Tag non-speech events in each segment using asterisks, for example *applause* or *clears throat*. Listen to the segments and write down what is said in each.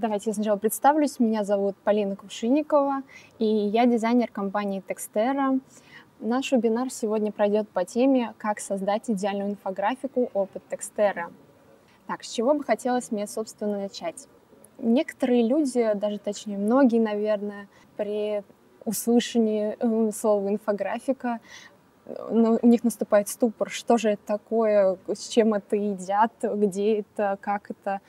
Давайте я сначала представлюсь. Меня зовут Полина Кувшинникова, и я дизайнер компании Textera. Наш вебинар сегодня пройдет по теме «Как создать идеальную инфографику. Опыт Textera». Так, с чего бы хотелось мне, собственно, начать? Некоторые люди, даже точнее многие, наверное, при услышании э, слова инфографика у них наступает ступор, что же это такое, с чем это едят, где это, как это.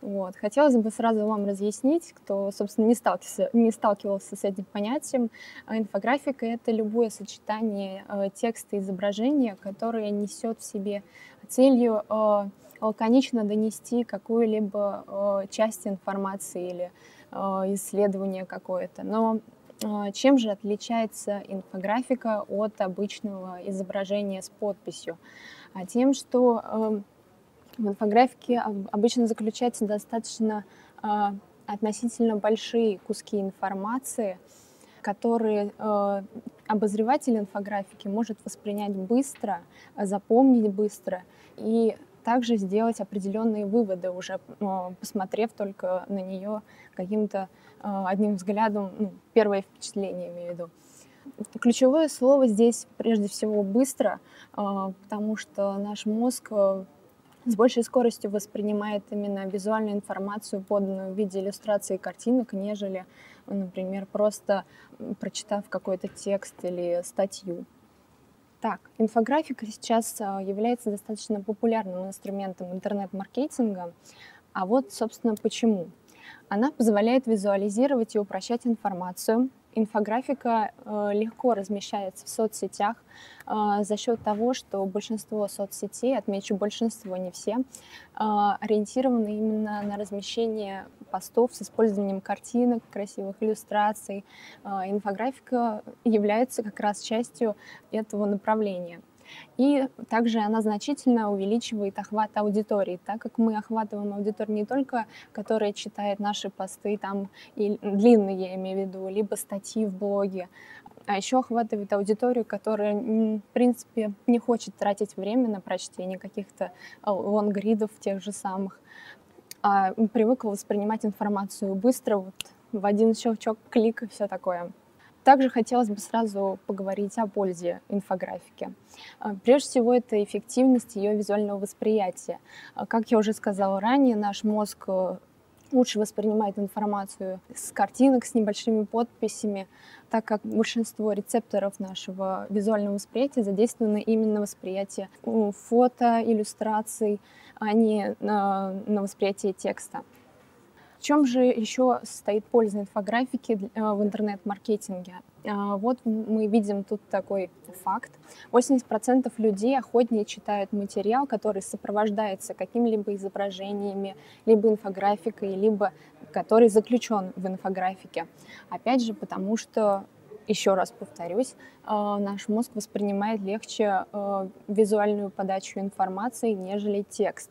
Вот. Хотелось бы сразу вам разъяснить, кто, собственно, не сталкивался, не сталкивался с этим понятием. А инфографика — это любое сочетание э, текста и изображения, которое несет в себе целью э, лаконично донести какую-либо э, часть информации или э, исследование какое-то. Но э, чем же отличается инфографика от обычного изображения с подписью? А тем, что э, в инфографике обычно заключаются достаточно а, относительно большие куски информации, которые э, обозреватель инфографики может воспринять быстро, запомнить быстро и также сделать определенные выводы, уже э, посмотрев только на нее каким-то э, одним взглядом, ну, первое впечатление имею в виду. Ключевое слово здесь прежде всего быстро, потому что наш мозг с большей скоростью воспринимает именно визуальную информацию, поданную в виде иллюстрации картинок, нежели, например, просто прочитав какой-то текст или статью. Так, инфографика сейчас а, является достаточно популярным инструментом интернет-маркетинга. А вот, собственно, почему. Она позволяет визуализировать и упрощать информацию, инфографика э, легко размещается в соцсетях э, за счет того, что большинство соцсетей, отмечу большинство, не все, э, ориентированы именно на размещение постов с использованием картинок, красивых иллюстраций. Инфографика является как раз частью этого направления. И также она значительно увеличивает охват аудитории, так как мы охватываем аудиторию не только, которая читает наши посты, там, и длинные, я имею в виду, либо статьи в блоге, а еще охватывает аудиторию, которая, в принципе, не хочет тратить время на прочтение каких-то а, лонгридов тех же самых, а привыкла воспринимать информацию быстро, вот в один щелчок, клик и все такое. Также хотелось бы сразу поговорить о пользе инфографики. А, прежде всего, это эффективность ее визуального восприятия. А, как я уже сказала ранее, наш мозг э, лучше воспринимает информацию с картинок, с небольшими подписями, так как большинство рецепторов нашего визуального восприятия задействованы именно восприятие фото, иллюстраций, а не на, на восприятие текста. В чем же еще состоит польза инфографики э, в интернет-маркетинге? А, вот мы видим тут такой факт. 80% людей охотнее читают материал, который сопровождается какими-либо изображениями, либо инфографикой, либо который заключен в инфографике. Опять же, потому что еще раз повторюсь, э, наш мозг воспринимает легче э, визуальную подачу информации, нежели текст.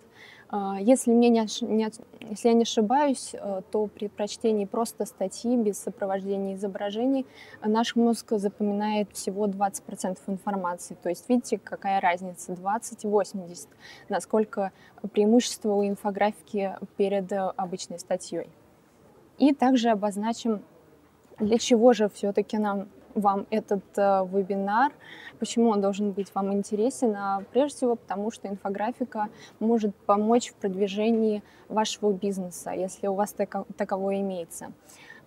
А, если, мне не, не, если я не ошибаюсь, э, то при прочтении просто статьи без сопровождения изображений наш мозг запоминает всего 20% информации. То есть видите, какая разница, 20 и 80, насколько преимущество у инфографики перед э, обычной статьей. И также обозначим, для чего же все-таки нам вам этот э, вебинар, почему он должен быть вам интересен, а прежде всего потому, что инфографика может помочь в продвижении вашего бизнеса, если у вас тако, таковое имеется.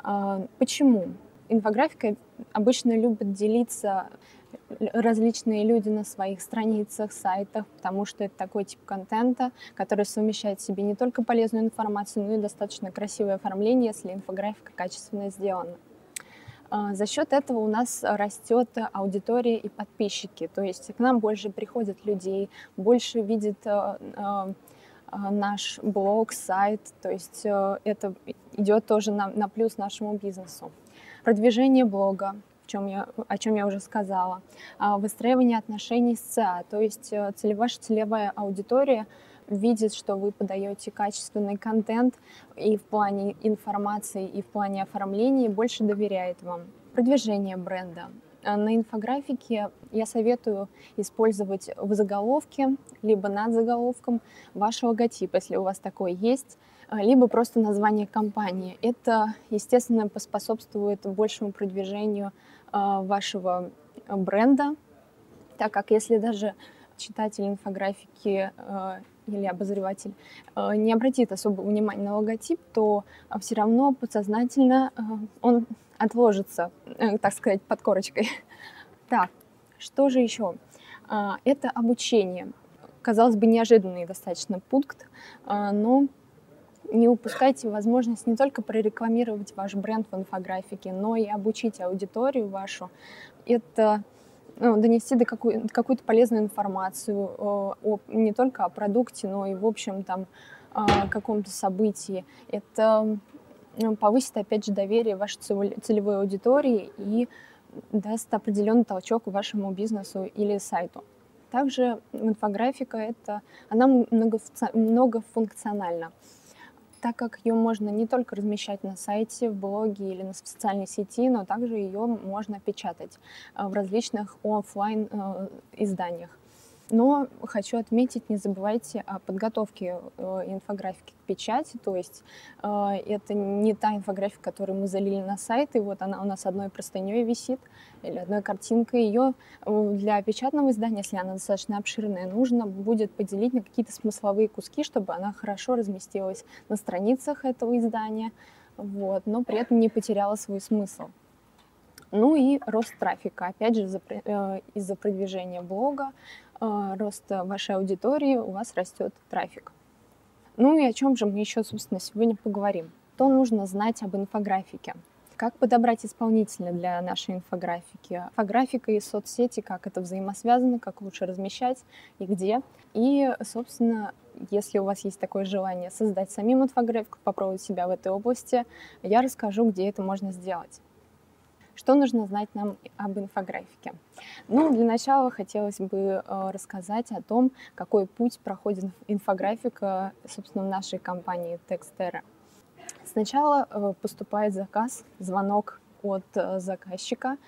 Э, почему? Инфографика обычно любит делиться различные люди на своих страницах, сайтах, потому что это такой тип контента, который совмещает в себе не только полезную информацию, но и достаточно красивое оформление, если инфографика качественно сделана. А, за счет этого у нас растет аудитория и подписчики, то есть к нам больше приходят людей, больше видит а, а, наш блог, сайт, то есть это идет тоже на, на плюс нашему бизнесу. Продвижение блога, чем я, о чем я уже сказала, выстраивание отношений с ЦА, то есть целевая, целевая аудитория видит, что вы подаете качественный контент и в плане информации, и в плане оформления, больше доверяет вам. Продвижение бренда. На инфографике я советую использовать в заголовке, либо над заголовком ваш логотип, если у вас такой есть, либо просто название компании. Это, естественно, поспособствует большему продвижению вашего бренда, так как если даже читатель инфографики или обозреватель не обратит особого внимания на логотип, то все равно подсознательно он отложится, так сказать, под корочкой. *laughs* Так, что же еще? Это обучение казалось бы, неожиданный достаточно пункт, но не упускайте возможность не только прорекламировать ваш бренд в инфографике, но и обучить аудиторию вашу. Это ну, донести до какую, какую-то полезную информацию о, о, не только о продукте, но и в общем там о каком-то событии. Это ну, повысит, опять же, доверие вашей целевой аудитории и даст определенный толчок вашему бизнесу или сайту. Также инфографика это, она многофункциональна, так как ее можно не только размещать на сайте, в блоге или на социальной сети, но также ее можно печатать э, в различных офлайн э, изданиях. Но хочу отметить, не забывайте о подготовке э, инфографики к печати, то есть э, это не та инфографика, которую мы залили на сайт, и вот она у нас одной простыней висит, или одной картинкой. Ее э, для печатного издания, если она достаточно обширная, нужно будет поделить на какие-то смысловые куски, чтобы она хорошо разместилась на страницах этого издания, вот, но при этом не потеряла свой смысл. Ну и рост трафика, опять же, из-за продвижения блога, роста вашей аудитории у вас растет трафик. Ну и о чем же мы еще, собственно, сегодня поговорим? Что нужно знать об инфографике? Как подобрать исполнителя для нашей инфографики? Инфографика и соцсети, как это взаимосвязано, как лучше размещать и где. И, собственно, если у вас есть такое желание создать самим инфографику, попробовать себя в этой области, я расскажу, где это можно сделать. Что нужно знать нам об инфографике? Ну, для начала хотелось бы э, рассказать о том, какой путь проходит инфографика, собственно, в нашей компании Textera. Сначала э, поступает заказ, звонок от э, заказчика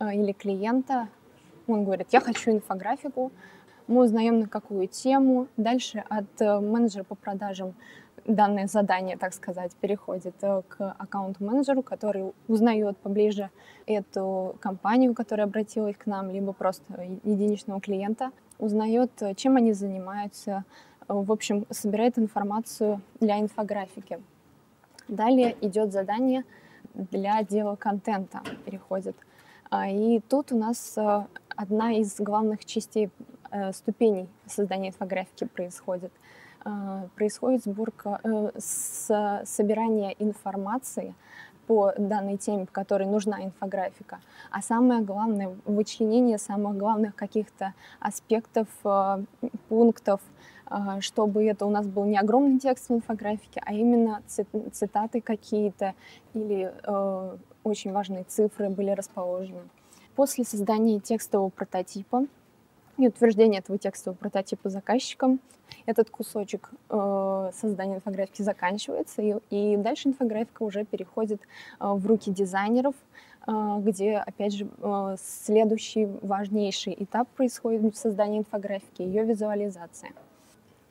или клиента. Он говорит, я хочу инфографику, мы узнаем на какую тему. Дальше от менеджера по продажам данное задание, так сказать, переходит э, к аккаунт-менеджеру, который узнает поближе эту компанию, которая обратилась к нам, либо просто единичного клиента, узнает, э, чем они занимаются, э, в общем, собирает информацию для инфографики. Далее идет задание для отдела контента, переходит. А, и тут у нас одна из главных частей, ступеней создания инфографики происходит – происходит сборка, э, с, собирание информации по данной теме, по которой нужна инфографика, а самое главное вычленение самых главных каких-то аспектов, э, пунктов, э, чтобы это у нас был не огромный текст в инфографике, а именно цитаты какие-то или очень важные цифры были расположены. После создания текстового прототипа и утверждение этого текстового прототипа заказчиком. Этот кусочек э, создания инфографики заканчивается, и, и дальше инфографика уже переходит э, в руки дизайнеров, э, где, опять же, э, следующий важнейший этап происходит в создании инфографики, ее визуализация.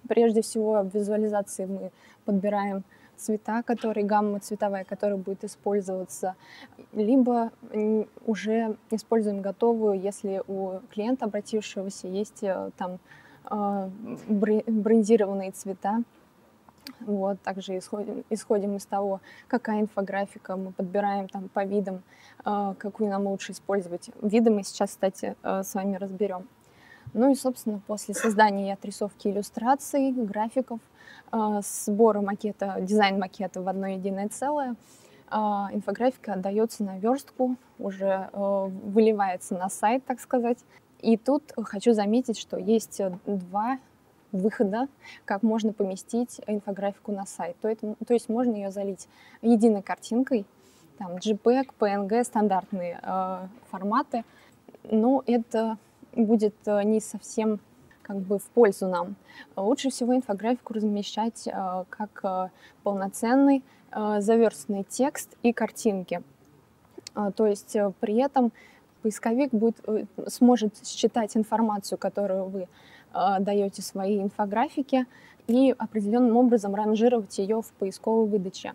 Прежде всего, в визуализации мы подбираем цвета, которые, гамма цветовая, которая будет использоваться, либо уже используем готовую, если у клиента обратившегося есть э, там э, брендированные цвета. Вот, также исходим, исходим из того, какая инфографика, мы подбираем там по видам, э, какую нам лучше использовать. Виды мы сейчас, кстати, с вами разберем. Ну и, собственно, после создания и отрисовки иллюстраций, графиков, а, сбора макета, дизайн макета в одно единое целое, а, инфографика отдается на верстку, уже а, выливается на сайт, так сказать. И тут хочу заметить, что есть два выхода, как можно поместить инфографику на сайт. То, это, то есть можно ее залить единой картинкой, там JPEG, PNG, стандартные э, форматы, но это будет не совсем как бы в пользу нам. Лучше всего инфографику размещать э, как э, полноценный э, заверстанный текст и картинки. То есть при этом поисковик будет, сможет считать информацию, которую вы даете своей инфографике, и определенным образом ранжировать ее в поисковой выдаче.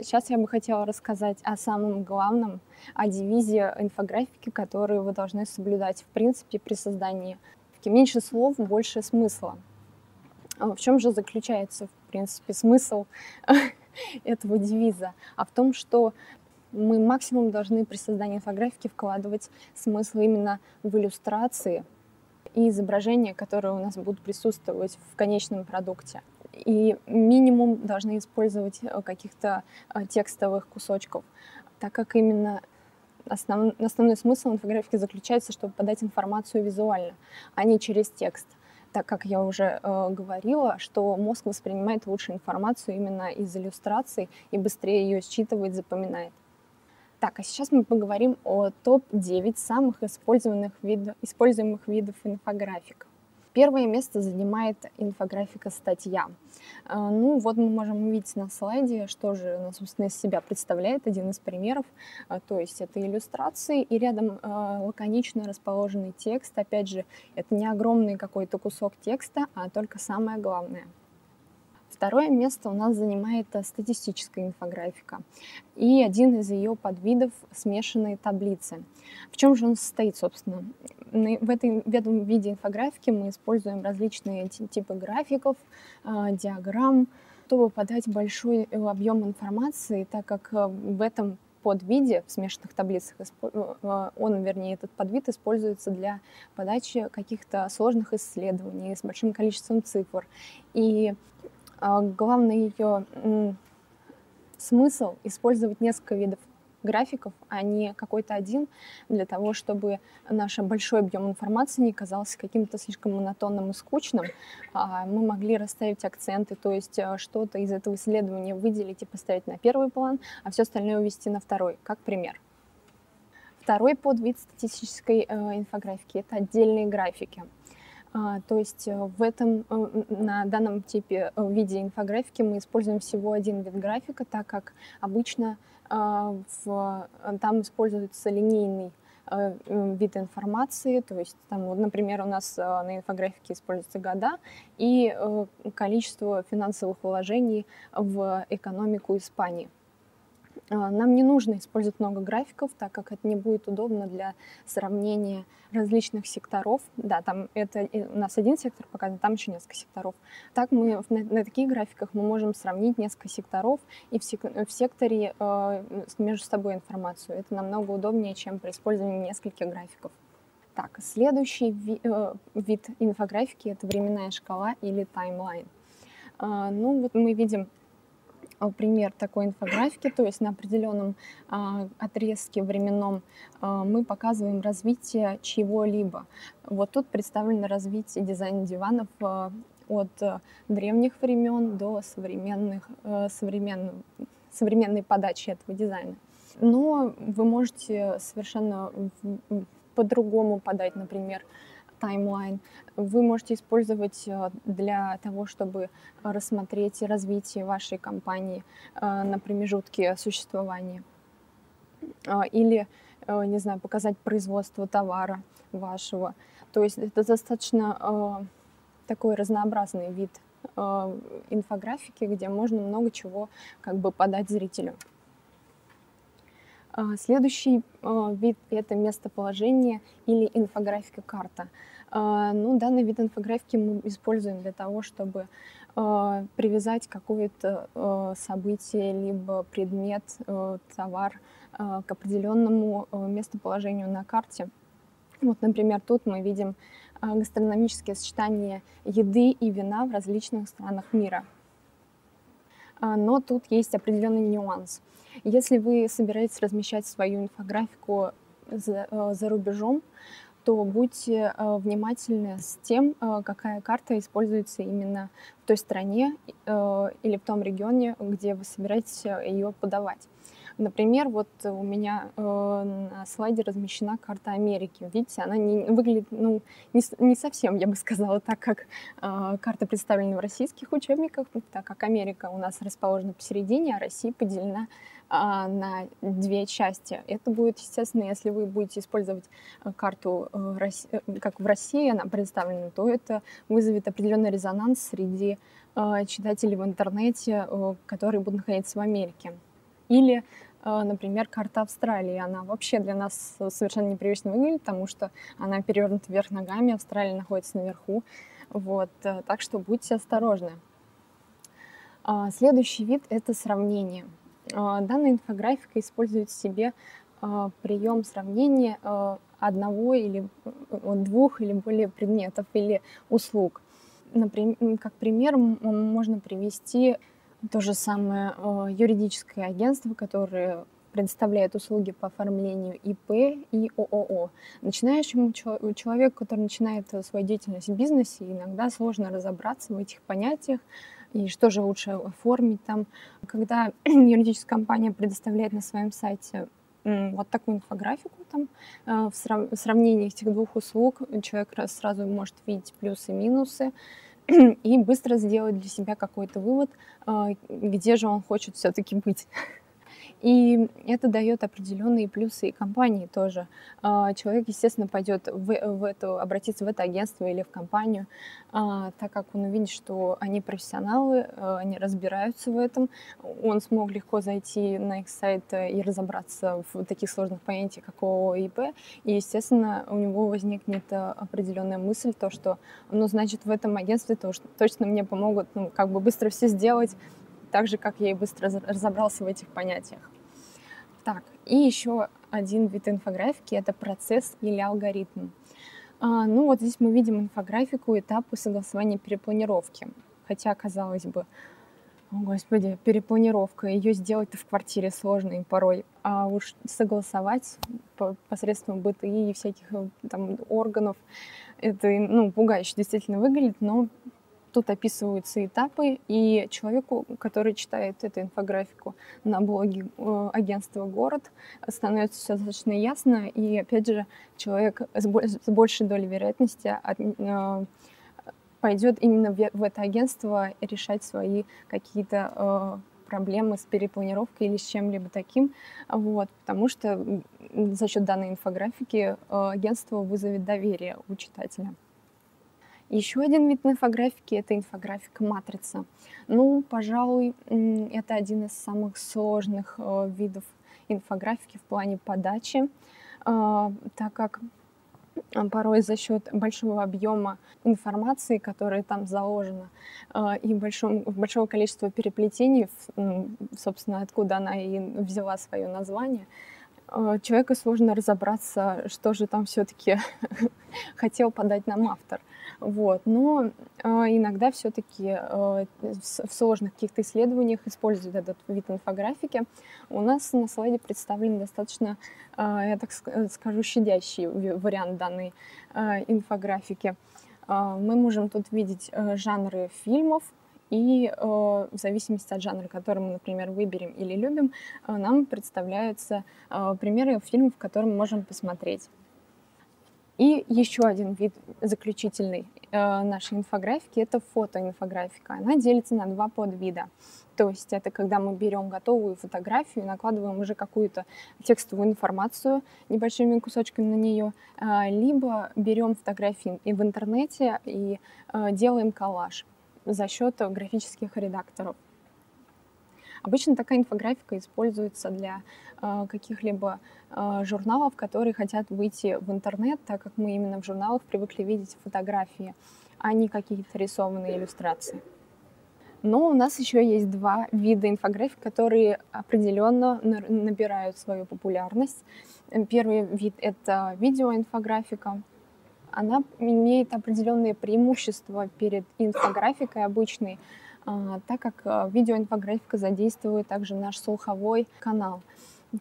Сейчас я бы хотела рассказать о самом главном, о девизе инфографики, которую вы должны соблюдать в принципе при создании. Меньше слов, больше смысла. А в чем же заключается, в принципе, смысл *laughs* этого девиза? А в том, что мы максимум должны при создании инфографики вкладывать смысл именно в иллюстрации и изображения, которые у нас будут присутствовать в конечном продукте. И минимум должны использовать э, каких-то э, текстовых кусочков, так как именно основ, основной смысл инфографики заключается, чтобы подать информацию визуально, а не через текст так как я уже э, говорила, что мозг воспринимает лучше информацию именно из иллюстраций и быстрее ее считывает, запоминает. Так, а сейчас мы поговорим о топ-9 самых использованных видов, используемых видов инфографик. Первое место занимает инфографика статья. А, ну вот мы можем увидеть на слайде, что же она, собственно, из себя представляет, один из примеров. А, то есть это иллюстрации и рядом а, лаконично расположенный текст. Опять же, это не огромный какой-то кусок текста, а только самое главное – Второе место у нас занимает э, статистическая инфографика и один из ее подвидов — смешанные таблицы. В чем же он состоит, собственно? В, этой, в этом виде инфографики мы используем различные типы графиков, э, диаграмм, чтобы подать большой э, объем информации, так как в этом подвиде, в смешанных таблицах, он, вернее, этот подвид используется для подачи каких-то сложных исследований с большим количеством цифр. И главный ее смысл использовать несколько видов графиков, а не какой-то один, для того, чтобы наш большой объем информации не казался каким-то слишком монотонным и скучным. А мы могли расставить акценты, то есть э, что-то из этого исследования выделить и поставить на первый план, а все остальное увести на второй, как пример. Второй подвид статистической э, инфографики — это отдельные графики. А, то есть э, в этом, э, на данном типе э, виде инфографики мы используем всего один вид графика, так как обычно в, там используется линейный вид информации, то есть там, вот, например, у нас на инфографике используются года и количество финансовых вложений в экономику Испании. А, нам не нужно использовать много графиков, так как это не будет удобно для сравнения различных секторов. Да, там это у нас один сектор показан, там еще несколько секторов. Так мы на, на таких графиках мы можем сравнить несколько секторов и в, сек, в секторе э, между собой информацию. Это намного удобнее, чем при использовании нескольких графиков. Так, следующий ви, э, вид инфографики это временная шкала или таймлайн. Э, ну вот мы видим пример такой инфографики, то есть на определенном а, отрезке временном а, мы показываем развитие чего-либо. Вот тут представлено развитие дизайна диванов а, от древних времен до современных, современ, современной подачи этого дизайна. Но вы можете совершенно по-другому подать, например, таймлайн вы можете использовать э, для того, чтобы рассмотреть развитие вашей компании э, на промежутке существования. Э, или, не знаю, показать производство товара вашего. То есть это достаточно такой разнообразный вид инфографики, где можно много чего как бы подать зрителю. Следующий вид — это местоположение или инфографика карта. А, ну, данный вид инфографики мы используем для того, чтобы а, привязать какое-то а, событие, либо предмет, товар к определенному местоположению на карте. Вот, например, тут мы видим гастрономические сочетания еды и вина в различных странах мира. Но тут есть определенный нюанс. Если вы собираетесь размещать свою инфографику за, за рубежом, то будьте э, внимательны с тем, э, какая карта используется именно в той стране э, или в том регионе, где вы собираетесь ее подавать. Например, вот у меня э, на слайде размещена карта Америки. Видите, она не выглядит, ну, не, не совсем, я бы сказала, так как э, карта представлена в российских учебниках, так как Америка у нас расположена посередине, а Россия поделена э, на две части. Это будет, естественно, если вы будете использовать э, карту э, э, как в России она представлена, то это вызовет определенный резонанс среди читателей в интернете, которые будут находиться в Америке. Или например, карта Австралии. Она вообще для нас совершенно непривычно выглядит, потому что она перевернута вверх ногами, Австралия находится наверху. Вот, так что будьте осторожны. А, следующий вид — это сравнение. А, данная инфографика использует в себе а, прием сравнения одного или двух или более предметов или услуг. Например, как пример можно привести то же самое э, юридическое агентство, которое предоставляет услуги по оформлению ИП и ООО. Начинающему человеку, который начинает свою деятельность в бизнесе, иногда сложно разобраться в этих понятиях, и что же лучше оформить там. Когда *clears throat* юридическая компания предоставляет на своем сайте вот такую инфографику там э, в сравнении этих двух услуг, человек сразу может видеть плюсы и минусы, *clears throat* и быстро сделать для себя какой-то вывод, а, где же он хочет все-таки быть. *laughs* И это дает определенные плюсы и компании тоже. А, человек, естественно, пойдет в, в эту, обратиться в это агентство или в компанию, а, так как он увидит, что они профессионалы, а, они разбираются в этом. Он смог легко зайти на их сайт и разобраться в таких сложных понятиях, как ООО и естественно, у него возникнет определенная мысль, то, что, ну, значит, в этом агентстве то, что точно мне помогут, ну, как бы быстро все сделать, так же, как я и быстро разобрался в этих понятиях. Так, и еще один вид инфографики — это процесс или алгоритм. А, ну вот здесь мы видим инфографику этапы согласования перепланировки. Хотя, казалось бы, о, господи, перепланировка, ее сделать-то в квартире сложно и порой, а уж согласовать посредством БТИ и всяких э, там органов, это, ну, пугающе действительно выглядит, но Тут описываются этапы, и человеку, который читает эту инфографику на блоге э, агентства «Город», становится все достаточно ясно, и, опять же, человек с большей долей вероятности э, пойдет именно в это агентство решать свои какие-то э, проблемы с перепланировкой или с чем-либо таким, вот, потому что за счет данной инфографики агентство вызовет доверие у читателя. Еще один вид инфографики — это инфографика матрица. Ну, пожалуй, это один из самых сложных э, видов инфографики в плане подачи, э, так как э, порой за счет большого объема информации, которая там заложена, и большого, большого количества переплетений, собственно, откуда она и взяла свое название, человеку сложно разобраться, что же там все-таки *laughs* хотел подать нам автор. Вот. Но э, иногда все-таки э, в сложных каких-то исследованиях используют этот вид инфографики. У нас на слайде представлен достаточно, э, я так скажу, щадящий вариант данной э, инфографики. Э, мы можем тут видеть э, жанры фильмов, и э, в зависимости от жанра, который мы, например, выберем или любим, э, нам представляются э, примеры фильмов, которые мы можем посмотреть. И еще один вид заключительный э, нашей инфографики – это фотоинфографика. Она делится на два подвида. То есть это когда мы берем готовую фотографию, накладываем уже какую-то текстовую информацию небольшими кусочками на нее, э, либо берем фотографии и в интернете и э, делаем коллаж за счет графических редакторов. Обычно такая инфографика используется для э, каких-либо э, журналов, которые хотят выйти в интернет, так как мы именно в журналах привыкли видеть фотографии, а не какие-то рисованные иллюстрации. Но у нас еще есть два вида инфографик, которые определенно набирают свою популярность. Первый вид — это видеоинфографика. Она имеет определенные преимущества перед инфографикой обычной, а, так как а, видеоинфографика задействует также наш слуховой канал.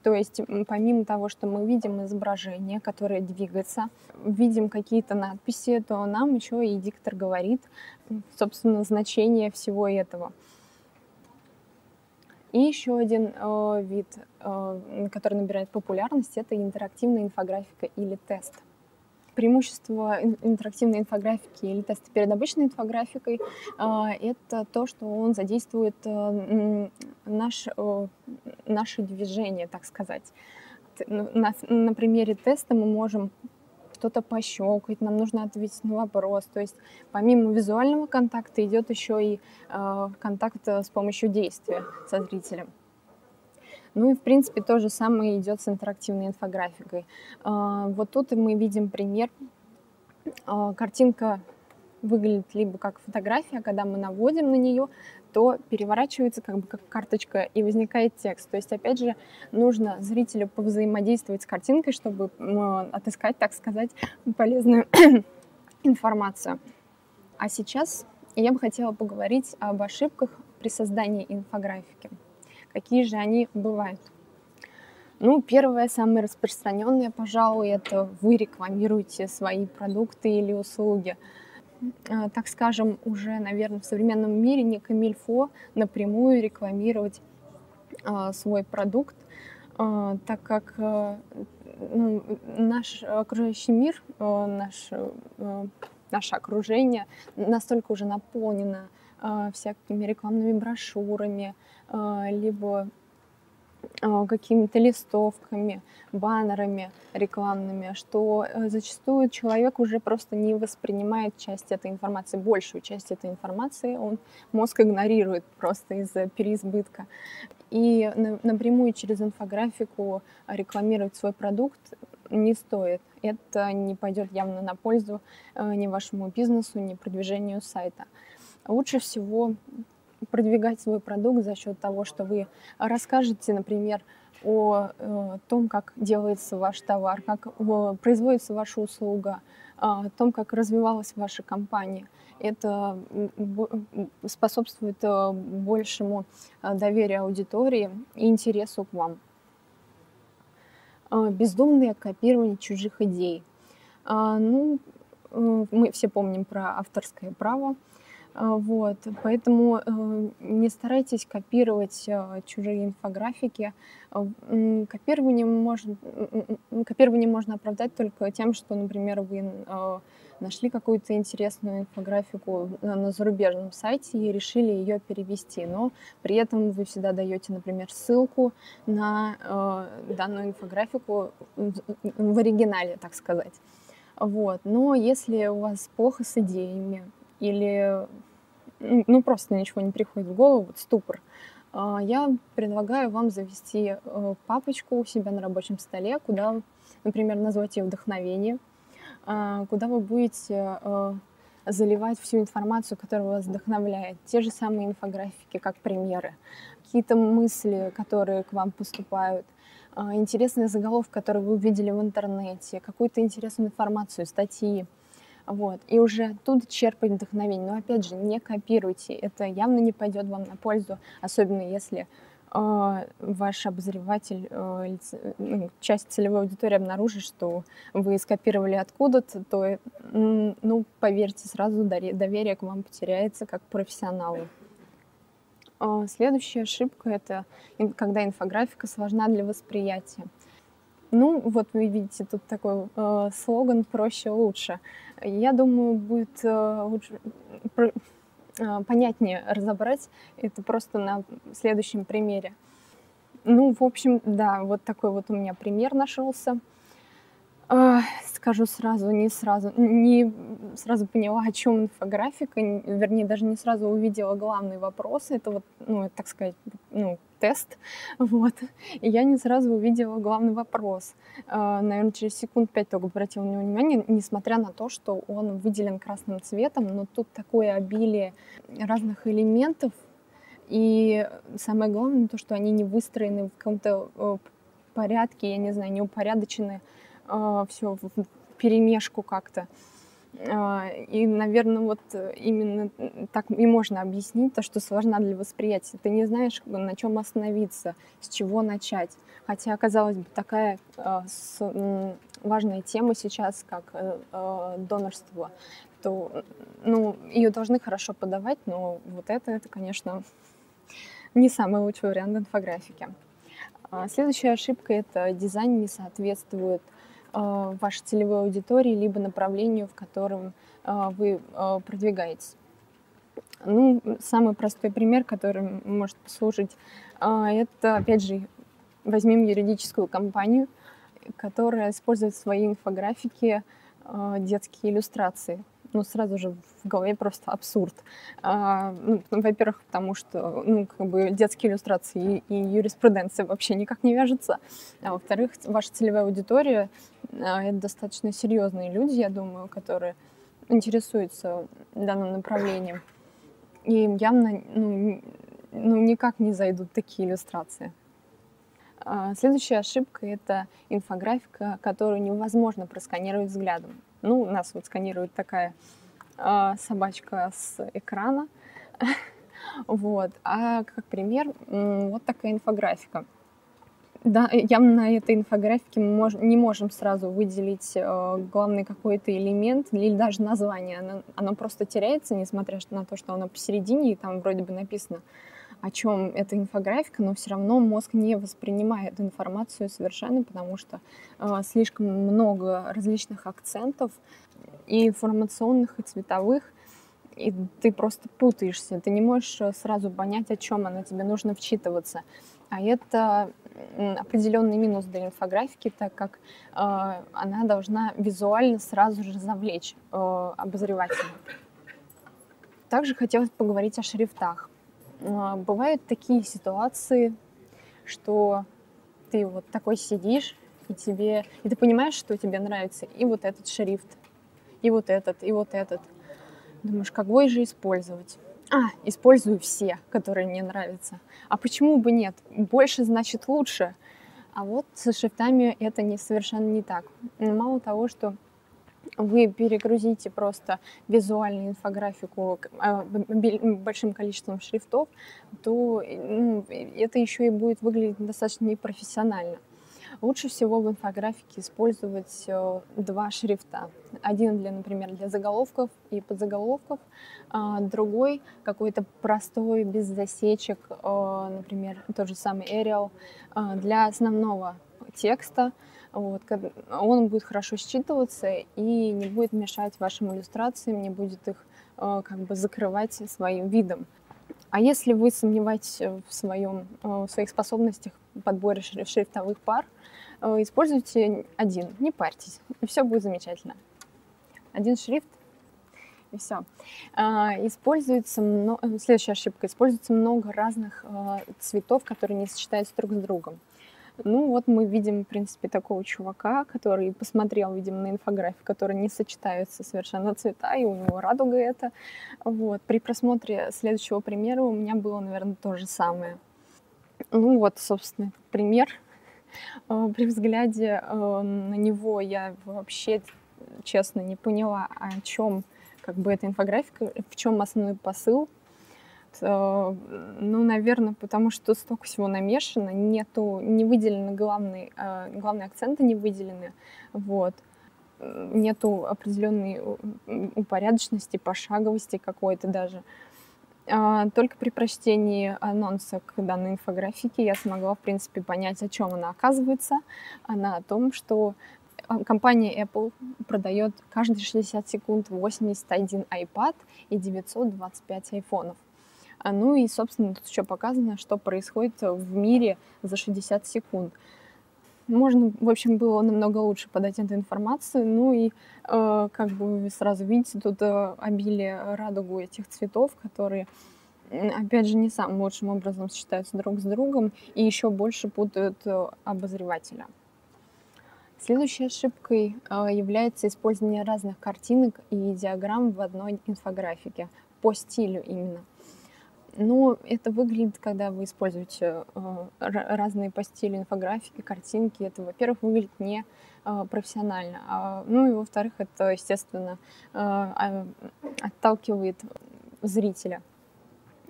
То есть помимо того, что мы видим изображение, которое двигается, видим какие-то надписи, то нам еще и диктор говорит, собственно, значение всего этого. И еще один э, вид, э, который набирает популярность, это интерактивная инфографика или тест. Преимущество интерактивной инфографики или теста перед обычной инфографикой э, это то, что он задействует э, наш, наше движение, так сказать. На, на примере теста мы можем что-то пощелкать, нам нужно ответить на вопрос. То есть помимо визуального контакта идет еще и э, контакт э, с помощью действия со зрителем. Ну и, в принципе, то же самое идет с интерактивной инфографикой. Э, вот тут мы видим пример. Э, картинка выглядит либо как фотография, когда мы наводим на нее, то переворачивается как бы как карточка и возникает текст. То есть, опять же, нужно зрителю повзаимодействовать с картинкой, чтобы отыскать, так сказать, полезную *coughs* информацию. А сейчас я бы хотела поговорить об ошибках при создании инфографики. Какие же они бывают? Ну, первое, самое распространенное, пожалуй, это вы рекламируете свои продукты или услуги. А, так скажем, уже, наверное, в современном мире не камильфо напрямую рекламировать а, свой продукт, а, так как ну, наш окружающий мир, наш, наше окружение настолько уже наполнено всякими рекламными брошюрами, либо а, какими-то листовками, баннерами рекламными, что э, зачастую человек уже просто не воспринимает часть этой информации, большую часть этой информации он мозг игнорирует просто из-за переизбытка. И напрямую через инфографику рекламировать свой продукт не стоит. Это не пойдет явно на пользу э, ни вашему бизнесу, ни продвижению сайта. Лучше всего продвигать свой продукт за счет того, что вы расскажете, например, о э, том, как делается ваш товар, как производится ваша услуга, о том, как развивалась ваша компания. Это способствует э, большему э, доверию аудитории и интересу к вам. Бездумное копирование чужих идей. Ну, мы все помним про авторское право. А, вот, поэтому э, не старайтесь копировать э, чужие инфографики. А, копирование можно, копирование можно оправдать только тем, что, например, вы э, нашли какую-то интересную инфографику на зарубежном сайте и решили ее перевести, но при этом вы всегда даете, например, ссылку на данную инфографику в оригинале, так сказать. Вот. Но если у вас плохо с идеями или ну, просто ничего не приходит в голову, вот ступор, а, я предлагаю вам завести э, папочку у себя на рабочем столе, куда, например, назвать ее «Вдохновение», а, куда вы будете э, заливать всю информацию, которая вас вдохновляет. Те же самые инфографики, как примеры, какие-то мысли, которые к вам поступают, а, интересные заголовки, которые вы увидели в интернете, какую-то интересную информацию, статьи. Вот. И уже оттуда черпать вдохновение. Но опять же, не копируйте. Это явно не пойдет вам на пользу, особенно если э, ваш обозреватель, э, ну, часть целевой аудитории обнаружит, что вы скопировали откуда-то, то, ну, поверьте, сразу доверие к вам потеряется как профессионалу. Э, следующая ошибка — это когда инфографика сложна для восприятия. Ну, вот вы видите тут такой э, слоган «проще лучше». Я думаю, будет э, лучше, про, э, понятнее разобрать это просто на следующем примере. Ну, в общем, да, вот такой вот у меня пример нашелся. Э, скажу сразу, не сразу, не сразу поняла, о чем инфографика, вернее, даже не сразу увидела главный вопрос. Это вот, ну, так сказать, ну, тест, *laughs* вот. И я не сразу увидела главный вопрос. Э, наверное, через секунд пять только обратила на него внимание, несмотря на то, что он выделен красным цветом, но тут такое обилие разных элементов, и самое главное то, что они не выстроены в каком-то э, порядке, я не знаю, не упорядочены э, все в перемешку как-то. А, и, наверное, вот именно так и можно объяснить то, что сложна для восприятия. Ты не знаешь, на чем остановиться, с чего начать. Хотя, казалось бы, такая э, важная тема сейчас, как э, э, донорство, то ну, ее должны хорошо подавать, но вот это, это, конечно, не самый лучший вариант инфографики. А, следующая ошибка – это дизайн не соответствует вашей целевой аудитории либо направлению, в котором вы продвигаетесь. Ну, самый простой пример, который может послужить, это, опять же, возьмем юридическую компанию, которая использует в своей инфографике детские иллюстрации ну, сразу же в голове просто абсурд. А, ну, во-первых, потому что, ну, как бы детские иллюстрации и, и юриспруденция вообще никак не вяжутся. А во-вторых, ваша целевая аудитория а, — это достаточно серьезные люди, я думаю, которые интересуются данным направлением. И им явно, ну, ну, никак не зайдут такие иллюстрации. А, следующая ошибка — это инфографика, которую невозможно просканировать взглядом. Ну, нас вот сканирует такая э, собачка с экрана. *laughs* вот. А как пример, вот такая инфографика. Да, явно на этой инфографике мы мож, не можем сразу выделить э, главный какой-то элемент или даже название. Оно, оно просто теряется, несмотря на то, что оно посередине, и там вроде бы написано о чем эта инфографика, но все равно мозг не воспринимает информацию совершенно, потому что э, слишком много различных акцентов и информационных, и цветовых, и ты просто путаешься, ты не можешь э, сразу понять, о чем она, тебе нужно вчитываться. А это определенный минус для инфографики, так как э, она должна визуально сразу же завлечь э, обозревателя. Также хотелось поговорить о шрифтах. А, бывают такие ситуации, что ты вот такой сидишь, и тебе, и ты понимаешь, что тебе нравится и вот этот шрифт, и вот этот, и вот этот. Думаешь, какой же использовать? А, использую все, которые мне нравятся. А почему бы нет? Больше значит лучше. А вот со шрифтами это не, совершенно не так. Мало того, что вы перегрузите просто визуальную инфографику а, большим количеством шрифтов, то ну, это еще и будет выглядеть достаточно непрофессионально. Лучше всего в инфографике использовать э, два шрифта. Один, для, например, для заголовков и подзаголовков, а другой какой-то простой, без засечек, э, например, тот же самый Arial, э, для основного текста, вот, он будет хорошо считываться и не будет мешать вашим иллюстрациям, не будет их э, как бы закрывать своим видом. А если вы сомневаетесь в, своем, э, в своих способностях в подборе шрифтовых пар, э, используйте один, не парьтесь, и все будет замечательно. Один шрифт, и все. Используется много, следующая ошибка, используется много разных цветов, которые не сочетаются друг с другом. Ну вот мы видим, в принципе, такого чувака, который посмотрел, видимо, на инфографию, который не сочетаются совершенно цвета, и у него радуга это. Вот. При просмотре следующего примера у меня было, наверное, то же самое. Ну вот, собственно, пример. Э, при взгляде э, на него я вообще, честно, не поняла, о чем как бы эта инфографика, в чем основной посыл ну, наверное, потому что столько всего намешано, нету, не выделены главные, э, главные акценты не выделены, вот. Нету определенной упорядоченности, пошаговости какой-то даже. А, только при прочтении анонса к данной инфографике я смогла, в принципе, понять, о чем она оказывается. Она о том, что а, компания Apple продает каждые 60 секунд 81 iPad и 925 айфонов. А, ну и, собственно, тут еще показано, что происходит в мире за 60 секунд. Можно, в общем, было намного лучше подать эту информацию. Ну и, э, как бы вы сразу видите, тут э, обилие радугу этих цветов, которые, опять же, не самым лучшим образом сочетаются друг с другом и еще больше путают э, обозревателя. Следующей ошибкой э, является использование разных картинок и диаграмм в одной инфографике по стилю именно. Ну, это выглядит, когда вы используете э, разные по инфографики, картинки. Это, во-первых, выглядит не э, профессионально. А, ну и, во-вторых, это, естественно, э, отталкивает зрителя.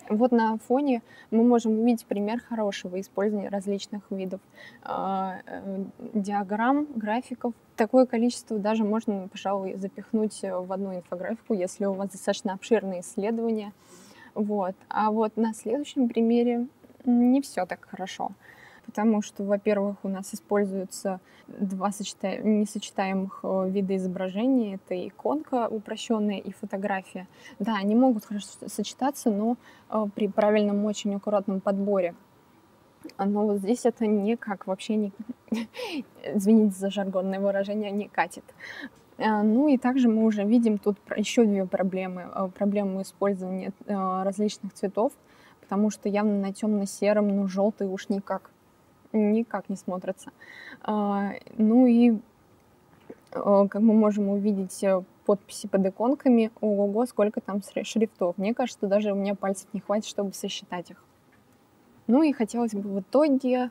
Вот на фоне мы можем увидеть пример хорошего использования различных видов э, диаграмм, графиков. Такое количество даже можно, пожалуй, запихнуть в одну инфографику, если у вас достаточно обширные исследования. Вот. А вот на следующем примере не все так хорошо. Потому что, во-первых, у нас используются два сочета... несочетаемых э, вида изображения. Это иконка упрощенная и фотография. Да, они могут хорошо сочетаться, но э, при правильном, очень аккуратном подборе. Но вот здесь это никак вообще не... *laughs* Извините за жаргонное выражение, не катит. А, ну и также мы уже видим тут еще две проблемы. Э, проблему использования различных цветов, потому что явно на темно-сером, ну желтый уж никак никак не смотрится. Ну и как мы можем увидеть э, подписи под иконками, ого, сколько там шрифтов. Мне кажется, даже у меня пальцев не хватит, чтобы сосчитать их. Ну и хотелось бы в итоге,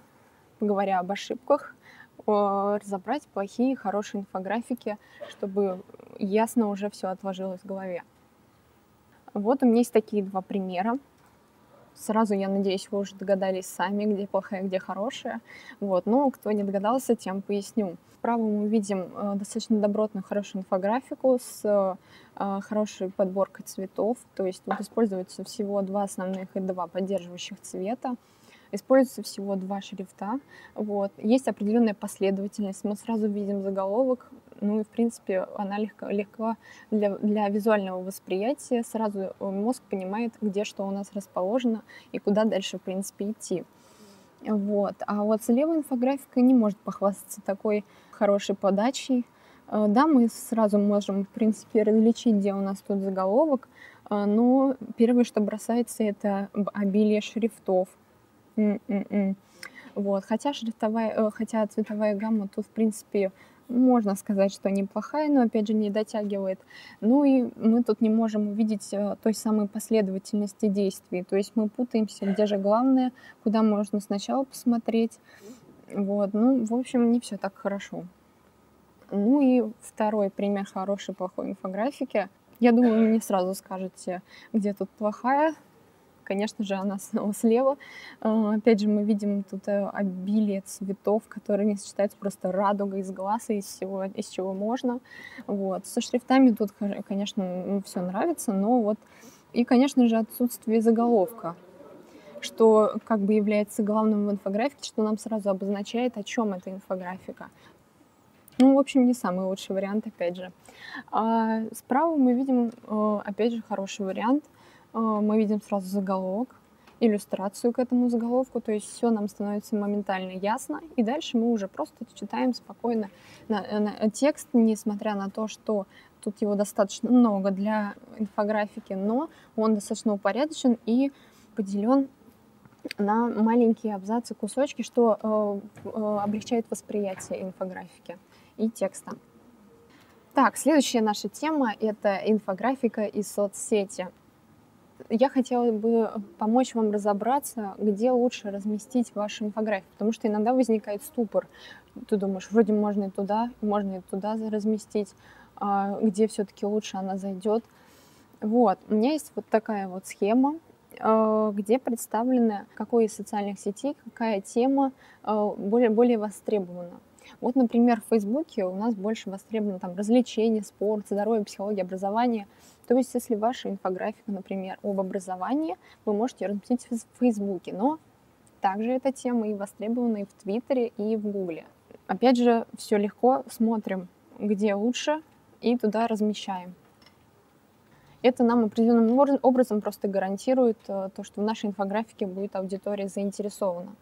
говоря об ошибках, разобрать плохие и хорошие инфографики, чтобы ясно уже все отложилось в голове. Вот у меня есть такие два примера. Сразу, я надеюсь, вы уже догадались сами, где плохая, где хорошая. Вот. Но кто не догадался, тем поясню. Справа мы видим э, достаточно добротную, хорошую инфографику с э, хорошей подборкой цветов. То есть тут используется всего два основных и два поддерживающих цвета. Используется всего два шрифта. Вот. Есть определенная последовательность. Мы сразу видим заголовок, ну и, в принципе, она легко, легко для, для визуального восприятия. Сразу мозг понимает, где что у нас расположено и куда дальше, в принципе, идти. Вот. А вот слева инфографика не может похвастаться такой хорошей подачей. Э, да, мы сразу можем, в принципе, различить, где у нас тут заголовок, э, но первое, что бросается, это обилие шрифтов. М-м-м. Вот. Хотя шрифтовая, э, хотя цветовая гамма тут, в принципе, можно сказать, что неплохая, но опять же не дотягивает. Ну и мы тут не можем увидеть э, той самой последовательности действий. То есть мы путаемся, где же главное, куда можно сначала посмотреть. Вот, ну, в общем, не все так хорошо. Ну и второй пример хорошей плохой инфографики. Я думаю, вы мне сразу скажете, где тут плохая, конечно же, она снова *laughs* слева. А, опять же, мы видим тут э, обилие цветов, которые не сочетаются просто радуга из глаз и из всего, из чего можно. Вот. Со шрифтами тут, конечно, все нравится, но вот... И, конечно же, отсутствие заголовка, что как бы является главным в инфографике, что нам сразу обозначает, о чем эта инфографика. Ну, в общем, не самый лучший вариант, опять же. А справа мы видим, э, опять же, хороший вариант – мы видим сразу заголовок, иллюстрацию к этому заголовку, то есть все нам становится моментально ясно, и дальше мы уже просто читаем спокойно на, на текст, несмотря на то, что тут его достаточно много для инфографики, но он достаточно упорядочен и поделен на маленькие абзацы, кусочки, что э, э, облегчает восприятие инфографики и текста. Так, следующая наша тема — это инфографика и соцсети я хотела бы помочь вам разобраться, где лучше разместить вашу инфографию, потому что иногда возникает ступор. Ты думаешь, вроде можно и туда, можно и туда разместить, а где все-таки лучше она зайдет. Вот, у меня есть вот такая вот схема, а, где представлено, какой из социальных сетей, какая тема а, более, более востребована. Вот, например, в Фейсбуке у нас больше востребовано там развлечения, спорт, здоровье, психология, образование. То есть, если ваша инфографика, например, об образовании, вы можете разместить в Фейсбуке, но также эта тема и востребована и в Твиттере, и в Гугле. Опять же, все легко, смотрим, где лучше, и туда размещаем. Это нам определенным образом просто гарантирует э, то, что в нашей инфографике будет аудитория заинтересована.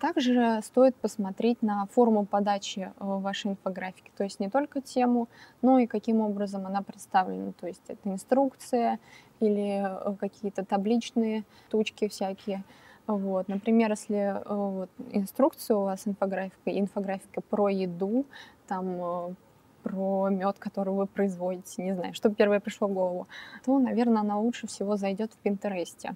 Также стоит посмотреть на форму подачи э, вашей инфографики, то есть не только тему, но и каким образом она представлена, то есть это инструкция или э, какие-то табличные тучки всякие. Вот. Например, если э, вот, инструкция у вас инфографика, инфографика про еду, там про мед, который вы производите, не знаю, что первое пришло в голову, то, наверное, она лучше всего зайдет в Пинтересте,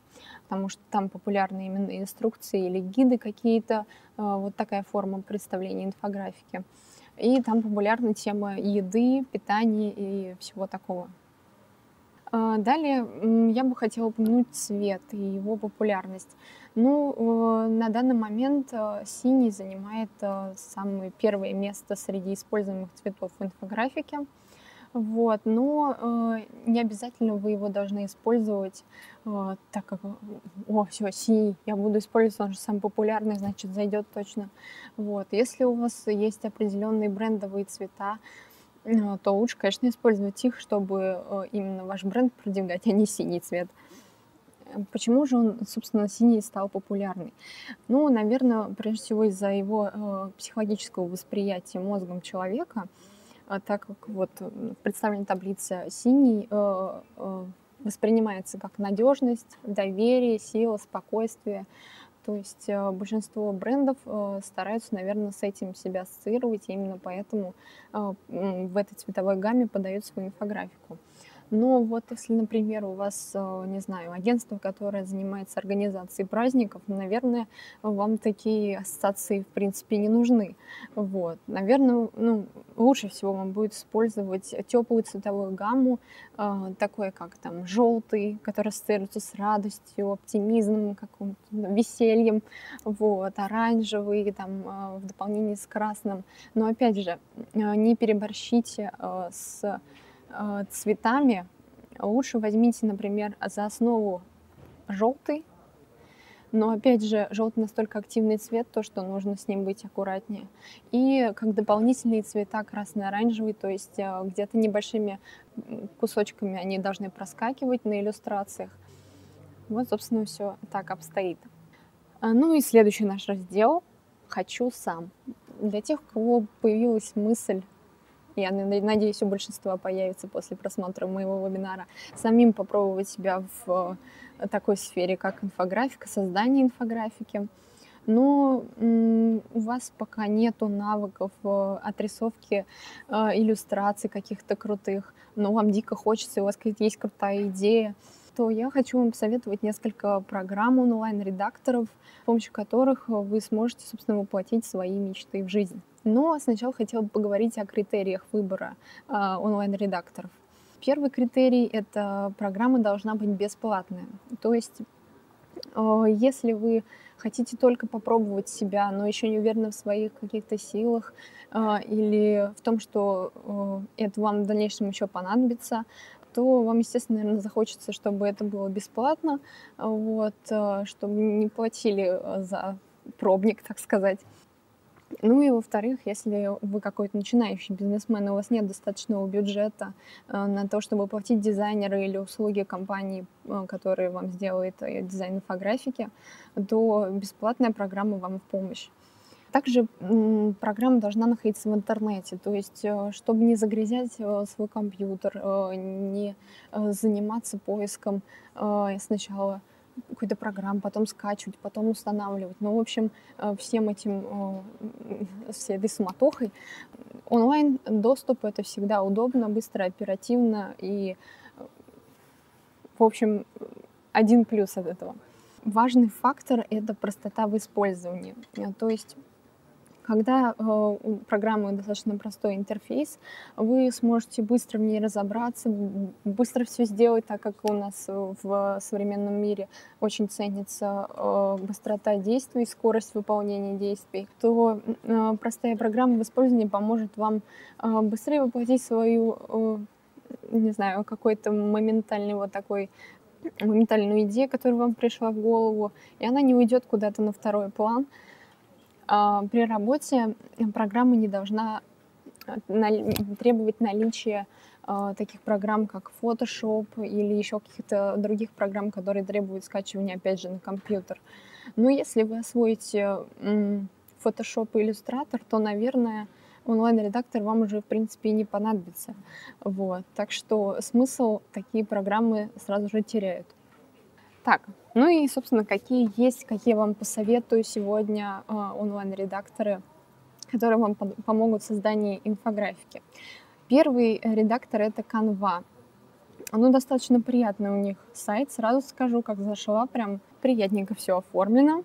потому что там популярны именно инструкции или гиды какие-то, э, вот такая форма представления инфографики. И там популярна тема еды, питания и всего такого. А, далее я бы хотела упомянуть цвет и его популярность. Ну, э, на данный момент э, синий занимает э, самое первое место среди используемых цветов в инфографике. Вот, но э, не обязательно вы его должны использовать э, так как, о, все, синий, я буду использовать, он же самый популярный, значит, зайдет точно. Вот, если у вас есть определенные брендовые цвета, э, то лучше, конечно, использовать их, чтобы э, именно ваш бренд продвигать, а не синий цвет. Почему же он, собственно, синий стал популярный? Ну, наверное, прежде всего из-за его э, психологического восприятия мозгом человека – а так как вот в представленной таблице синий э, э, воспринимается как надежность, доверие, сила, спокойствие. То есть э, большинство брендов стараются, наверное, с этим себя ассоциировать, и именно поэтому в этой цветовой гамме подают свою инфографику. Но вот если, например, у вас, э, не знаю, агентство, которое занимается организацией праздников, наверное, вам такие ассоциации, в принципе, не нужны. Вот. Наверное, ну, лучше всего вам будет использовать теплую цветовую гамму, э, такой как там желтый, который ассоциируется с радостью, оптимизмом, каким-то весельем, вот, оранжевый, там, э, в дополнении с красным. Но опять же, не переборщите с цветами, лучше возьмите, например, за основу желтый, но опять же, желтый настолько активный цвет, то, что нужно с ним быть аккуратнее. И как дополнительные цвета красно-оранжевый, то есть э, где-то небольшими кусочками они должны проскакивать на иллюстрациях. Вот, собственно, все так обстоит. А, ну и следующий наш раздел «Хочу сам». Для тех, у кого появилась мысль я надеюсь, у большинства появится после просмотра моего вебинара, самим попробовать себя в э, такой сфере, как инфографика, создание инфографики. Но у вас пока нету навыков э, отрисовки э, иллюстраций каких-то крутых, но вам дико хочется, у вас есть крутая идея, то я хочу вам посоветовать несколько программ онлайн-редакторов, с помощью которых вы сможете, собственно, воплотить свои мечты в жизнь. Но сначала хотела бы поговорить о критериях выбора э, онлайн-редакторов. Первый критерий — это программа должна быть бесплатная. То есть, э, если вы хотите только попробовать себя, но еще не уверены в своих каких-то силах э, или в том, что это вам в дальнейшем еще понадобится, то вам, естественно, наверное, захочется, чтобы это было бесплатно, вот, чтобы не платили за пробник, так сказать. Ну и во-вторых, если вы какой-то начинающий бизнесмен, и у вас нет достаточного бюджета э, на то, чтобы платить дизайнеры или услуги компании, э, которые вам сделают э, дизайн инфографики, то бесплатная программа вам в помощь. Также программа должна находиться в интернете, то есть чтобы не загрязять свой компьютер, не заниматься поиском сначала какую-то программу, потом скачивать, потом устанавливать. Ну, в общем, э, всем этим, э, всей этой суматохой онлайн доступ это всегда удобно, быстро, оперативно и, в общем, один плюс от этого. Важный фактор — это простота в использовании. То есть когда э, у программы достаточно простой интерфейс, вы сможете быстро в ней разобраться, быстро все сделать, так как у нас в современном мире очень ценится э, быстрота действий, скорость выполнения действий, то э, простая программа в использовании поможет вам быстрее воплотить свою, не знаю, какой-то моментальный вот такой моментальную идею, которая вам пришла в голову, и она не уйдет куда-то на второй план, при работе программа не должна э, требовать наличия а, таких программ, как Photoshop или еще каких-то других программ, которые требуют скачивания, опять же, на компьютер. Но если вы освоите Photoshop и Illustrator, то, наверное, онлайн-редактор вам уже, в принципе, и не понадобится. Вот. Так что смысл такие программы сразу же теряют. Так, ну и, собственно, какие есть, какие вам посоветую сегодня э, онлайн-редакторы, которые вам помогут в создании инфографики. Первый редактор — это Canva. Ну, достаточно приятный у них сайт, сразу скажу, как зашла, прям приятненько все оформлено.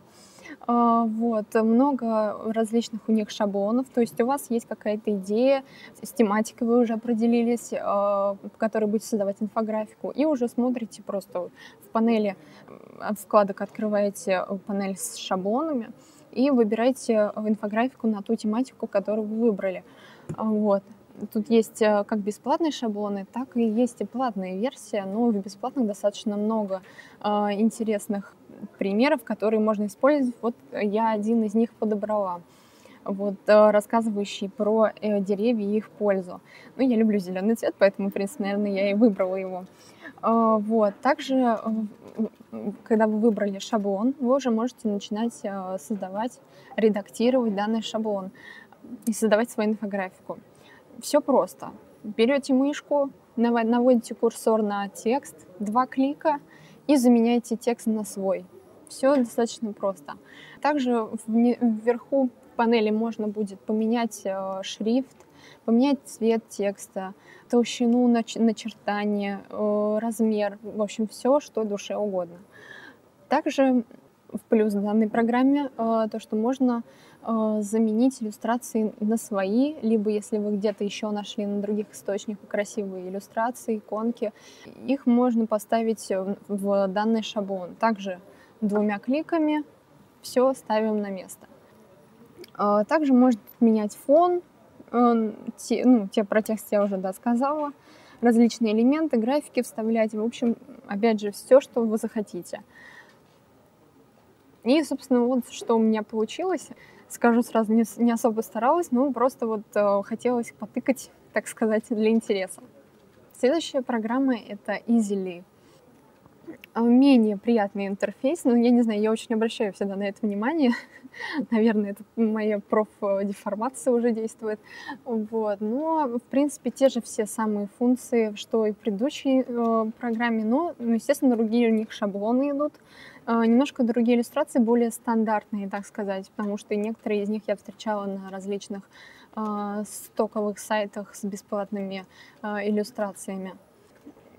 А, вот, много различных у них шаблонов, то есть у вас есть какая-то идея, с тематикой вы уже определились, а, в которой будете создавать инфографику, и уже смотрите просто в панели вкладок открываете панель с шаблонами и выбираете инфографику на ту тематику, которую вы выбрали. Вот. Тут есть э, как бесплатные шаблоны, так и есть и платная версия, но в бесплатных достаточно много интересных примеров, которые можно использовать. Вот я один из них подобрала вот, э, рассказывающий про э, деревья и их пользу. Ну, я люблю зеленый цвет, поэтому, в принципе, наверное, я и выбрала его. Э, вот. Также, когда вы выбрали шаблон, вы уже можете начинать создавать, редактировать данный шаблон и создавать свою инфографику. Все просто. Берете мышку, наводите курсор на текст, два клика и заменяете текст на свой. Все достаточно просто. Также вверху панели можно будет поменять э, шрифт, поменять цвет текста, толщину начертания, э, размер, в общем, все, что душе угодно. Также в плюс данной программе э, то, что можно заменить иллюстрации на свои, либо если вы где-то еще нашли на других источниках красивые иллюстрации, иконки, их можно поставить в данный шаблон. Также двумя кликами все ставим на место. А, также может менять фон, те, ну, те про текст я уже да, сказала, различные элементы, графики вставлять, в общем, опять же, все, что вы захотите. И, собственно, вот что у меня получилось. Скажу сразу, не, не особо старалась, но просто вот э, хотелось потыкать, так сказать, для интереса. Следующая программа — это Easily. А, менее приятный интерфейс, но я не знаю, я очень обращаю всегда на это внимание. *laughs* Наверное, это моя профдеформация уже действует. Вот. Но, в принципе, те же все самые функции, что и в предыдущей э, программе, но, ну, естественно, другие у них шаблоны идут. Э, немножко другие иллюстрации, более стандартные, так сказать, потому что некоторые из них я встречала на различных э, стоковых сайтах с бесплатными э, иллюстрациями.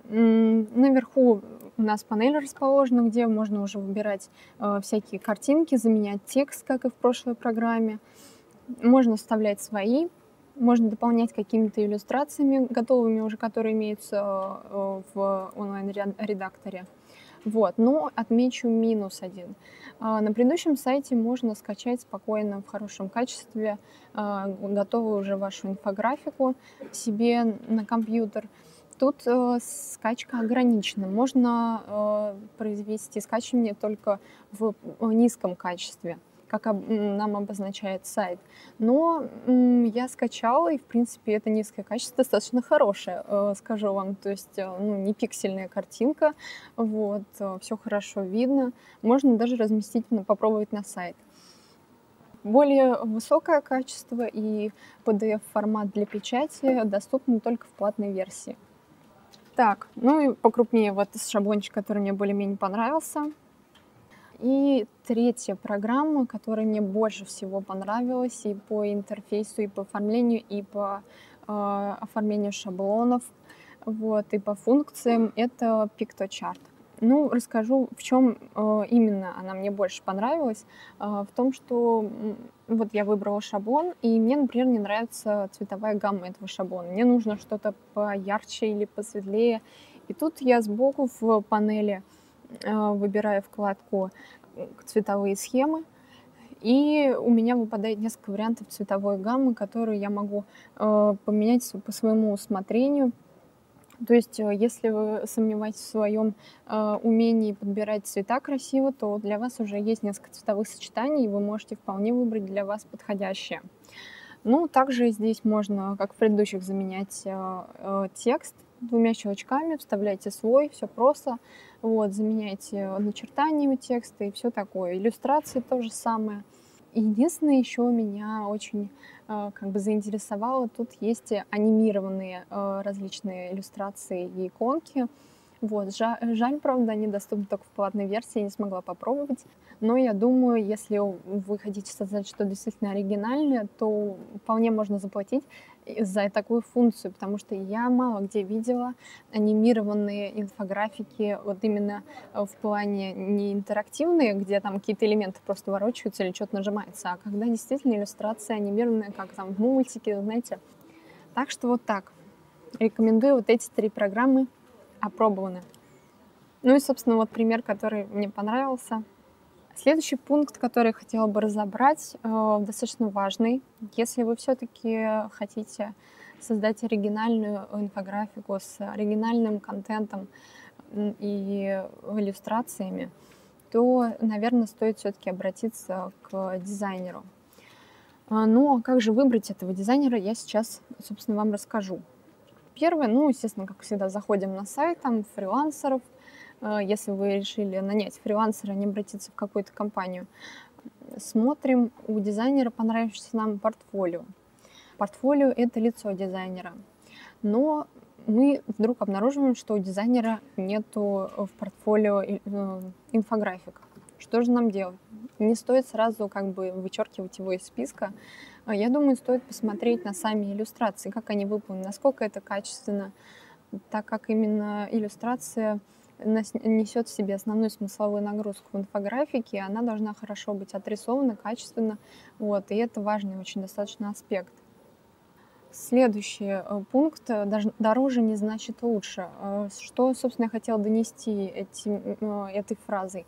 Наверху у нас панель расположена, где можно уже выбирать э, всякие картинки, заменять текст, как и в прошлой программе. Можно вставлять свои, можно дополнять какими-то иллюстрациями готовыми уже, которые имеются э, в онлайн-редакторе. Вот, но отмечу минус один. Э, на предыдущем сайте можно скачать спокойно в хорошем качестве э, готовую уже вашу инфографику себе на компьютер. Тут э, скачка ограничена. Можно э, произвести скачивание только в низком качестве, как об, нам обозначает сайт. Но э, я скачала, и, в принципе, это низкое качество достаточно хорошее, э, скажу вам. То есть, э, ну, не пиксельная картинка, вот, э, все хорошо видно. Можно даже разместить, ну, попробовать на сайт более высокое качество и PDF-формат для печати доступны только в платной версии. Так, ну и покрупнее вот шаблончик, который мне более-менее понравился. И третья программа, которая мне больше всего понравилась и по интерфейсу, и по оформлению, и по э, оформлению шаблонов, вот, и по функциям, это PictoChart. Ну, расскажу, в чем э, именно она мне больше понравилась. Э, в том, что вот я выбрала шаблон, и мне, например, не нравится цветовая гамма этого шаблона. Мне нужно что-то поярче или посветлее. И тут я сбоку в панели э, выбираю вкладку «Цветовые схемы», и у меня выпадает несколько вариантов цветовой гаммы, которые я могу э, поменять по своему усмотрению, то есть, э, если вы сомневаетесь в своем э, умении подбирать цвета красиво, то для вас уже есть несколько цветовых сочетаний, и вы можете вполне выбрать для вас подходящее. Ну, также здесь можно, как в предыдущих, заменять э, э, текст двумя щелчками, вставляйте свой, все просто. Вот, заменяйте начертаниями текста и все такое. Иллюстрации то же самое. Единственное, еще меня очень э, как бы заинтересовало, тут есть анимированные э, различные иллюстрации и иконки. Вот, жаль, правда, они доступны только в платной версии, я не смогла попробовать. Но я думаю, если вы хотите создать что-то действительно оригинальное, то вполне можно заплатить за такую функцию, потому что я мало где видела анимированные инфографики вот именно в плане не интерактивные, где там какие-то элементы просто ворочаются или что-то нажимается, а когда действительно иллюстрация анимированная, как там в мультике, знаете. Так что вот так. Рекомендую вот эти три программы опробованы. Ну и, собственно, вот пример, который мне понравился. Следующий пункт, который я хотела бы разобрать, э, достаточно важный. Если вы все-таки хотите создать оригинальную инфографику с оригинальным контентом и иллюстрациями, то, наверное, стоит все-таки обратиться к дизайнеру. А, но как же выбрать этого дизайнера, я сейчас, собственно, вам расскажу. Первое, ну, естественно, как всегда, заходим на сайт, там, фрилансеров. А, если вы решили нанять фрилансера, не обратиться в какую-то компанию, смотрим у дизайнера понравившееся нам портфолио. Портфолио — это лицо дизайнера. Но мы вдруг обнаруживаем, что у дизайнера нету в портфолио э, инфографик. Что же нам делать? Не стоит сразу как бы вычеркивать его из списка. А я думаю, стоит посмотреть на сами иллюстрации, как они выполнены, насколько это качественно, так как именно иллюстрация несет в себе основную смысловую нагрузку в инфографике, она должна хорошо быть отрисована, качественно, вот, и это важный очень достаточно аспект. Следующий э, пункт э, «дороже не значит лучше». Э, что, собственно, я хотела донести этим, этой фразой?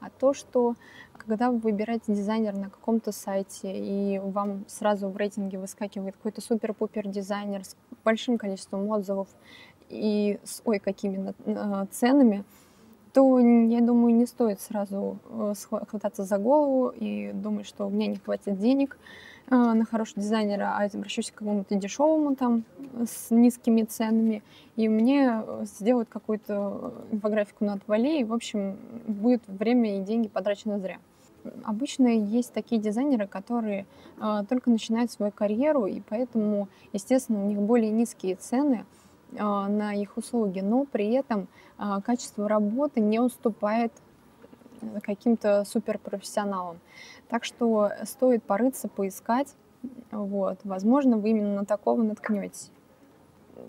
А то, что когда вы выбираете дизайнера на каком-то сайте, и вам сразу в рейтинге выскакивает какой-то супер-пупер дизайнер с большим количеством отзывов и с ой какими ценами, то, я думаю, не стоит сразу хвататься за голову и думать, что у меня не хватит денег. А, на хорошего дизайнера, а обращусь к какому-то дешевому там с низкими ценами, и мне э, сделают какую-то инфографику на отвали, и, в общем, будет время и деньги потрачены зря. Обычно есть такие дизайнеры, которые э, только начинают свою карьеру, и поэтому, естественно, у них более низкие цены э, на их услуги, но при этом э, качество работы не уступает каким-то суперпрофессионалам. Так что стоит порыться, поискать. Вот. Возможно, вы именно на такого наткнетесь.